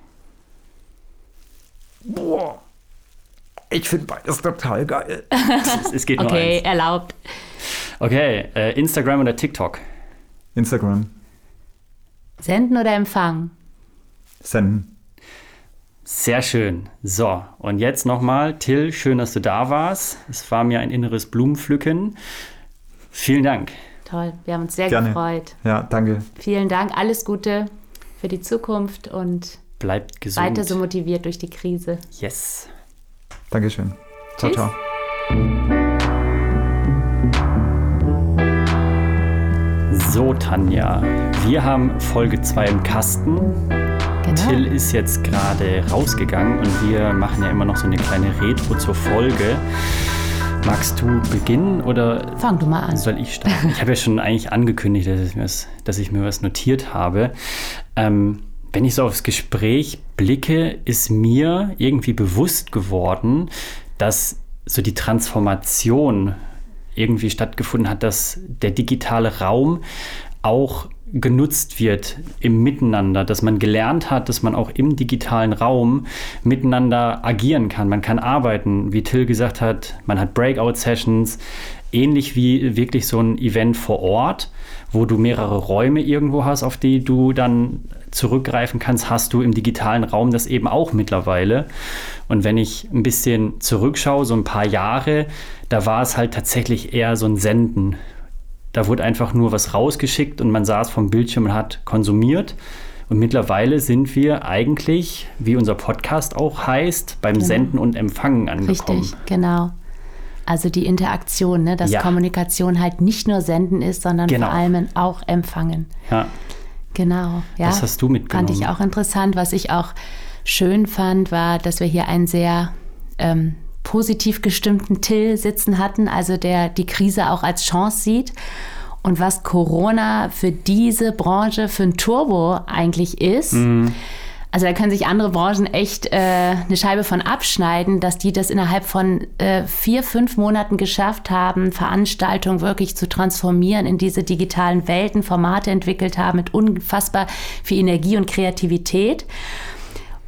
Boah. Ich finde beides total geil. <laughs> Es, es geht nur Okay, eins. erlaubt. Okay, äh, Instagram oder TikTok? Instagram. Senden oder empfangen? Senden. Sehr schön. So, und jetzt nochmal, Till, schön, dass du da warst. Es war mir ein inneres Blumenpflücken. Vielen Dank. Toll, wir haben uns sehr Gerne. gefreut. Ja, danke. Vielen Dank, alles Gute für die Zukunft und Bleibt gesund. weiter so motiviert durch die Krise. Yes. Dankeschön. Ciao, Tschüss. ciao. So, Tanja, wir haben Folge 2 im Kasten. Genau. Till ist jetzt gerade rausgegangen und wir machen ja immer noch so eine kleine Retro zur Folge. Magst du beginnen oder Fang du mal an. soll ich starten? Ich habe ja schon eigentlich angekündigt, dass ich mir was, dass ich mir was notiert habe. Ähm, wenn ich so aufs Gespräch blicke, ist mir irgendwie bewusst geworden, dass so die Transformation irgendwie stattgefunden hat, dass der digitale Raum auch genutzt wird im Miteinander, dass man gelernt hat, dass man auch im digitalen Raum miteinander agieren kann. Man kann arbeiten, wie Till gesagt hat, man hat Breakout-Sessions, ähnlich wie wirklich so ein Event vor Ort, wo du mehrere Räume irgendwo hast, auf die du dann zurückgreifen kannst, hast du im digitalen Raum das eben auch mittlerweile. Und wenn ich ein bisschen zurückschaue, so ein paar Jahre, da war es halt tatsächlich eher so ein Senden. Da wurde einfach nur was rausgeschickt und man saß vom Bildschirm und hat konsumiert. Und mittlerweile sind wir eigentlich, wie unser Podcast auch heißt, beim Senden und Empfangen angekommen. Richtig, genau. Also die Interaktion, ne? dass Ja. Kommunikation halt nicht nur senden ist, sondern Genau. vor allem auch empfangen. Ja, Genau. Ja. Das hast du mitgenommen. Fand ich auch interessant. Was ich auch schön fand, war, dass wir hier einen sehr ähm, positiv gestimmten Till sitzen hatten, also der die Krise auch als Chance sieht. Und was Corona für diese Branche für ein Turbo eigentlich ist. Also da können sich andere Branchen echt äh, eine Scheibe von abschneiden, dass die das innerhalb von äh, vier, fünf Monaten geschafft haben, Veranstaltungen wirklich zu transformieren in diese digitalen Welten, Formate entwickelt haben mit unfassbar viel Energie und Kreativität.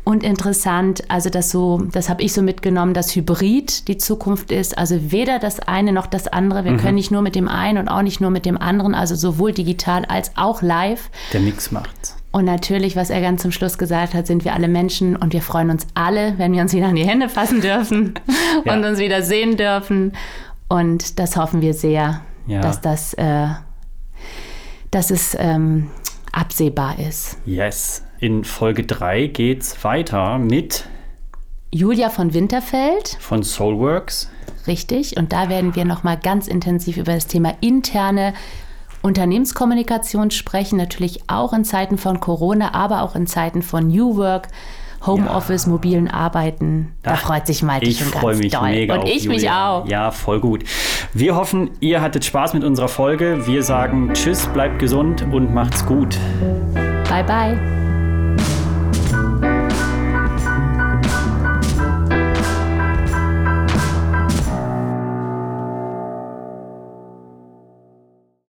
Und interessant, also das so, das habe ich so mitgenommen, dass Hybrid die Zukunft ist. Also weder das eine noch das andere. Wir können nicht nur mit dem einen und auch nicht nur mit dem anderen, also sowohl digital als auch live. Der Mix macht's. Und natürlich, was er ganz zum Schluss gesagt hat, sind wir alle Menschen und wir freuen uns alle, wenn wir uns wieder an die Hände fassen dürfen <laughs> Ja. und uns wieder sehen dürfen. Und das hoffen wir sehr, Ja. dass das, äh, dass es ähm, absehbar ist. Yes. In Folge 3 geht's weiter mit Julia von Winterfeld, von Soulworks. richtig. Und da werden wir nochmal ganz intensiv über das Thema interne Unternehmenskommunikation sprechen. Natürlich auch in Zeiten von Corona, aber auch in Zeiten von New Work. Homeoffice, mobilen Arbeiten. Da Ach, freut sich Malte Ich schon ganz freue mich doll. mega Und ich mich Julia. auch. Ja, voll gut. Wir hoffen, ihr hattet Spaß mit unserer Folge. Wir sagen Tschüss, bleibt gesund und macht's gut. Bye, bye.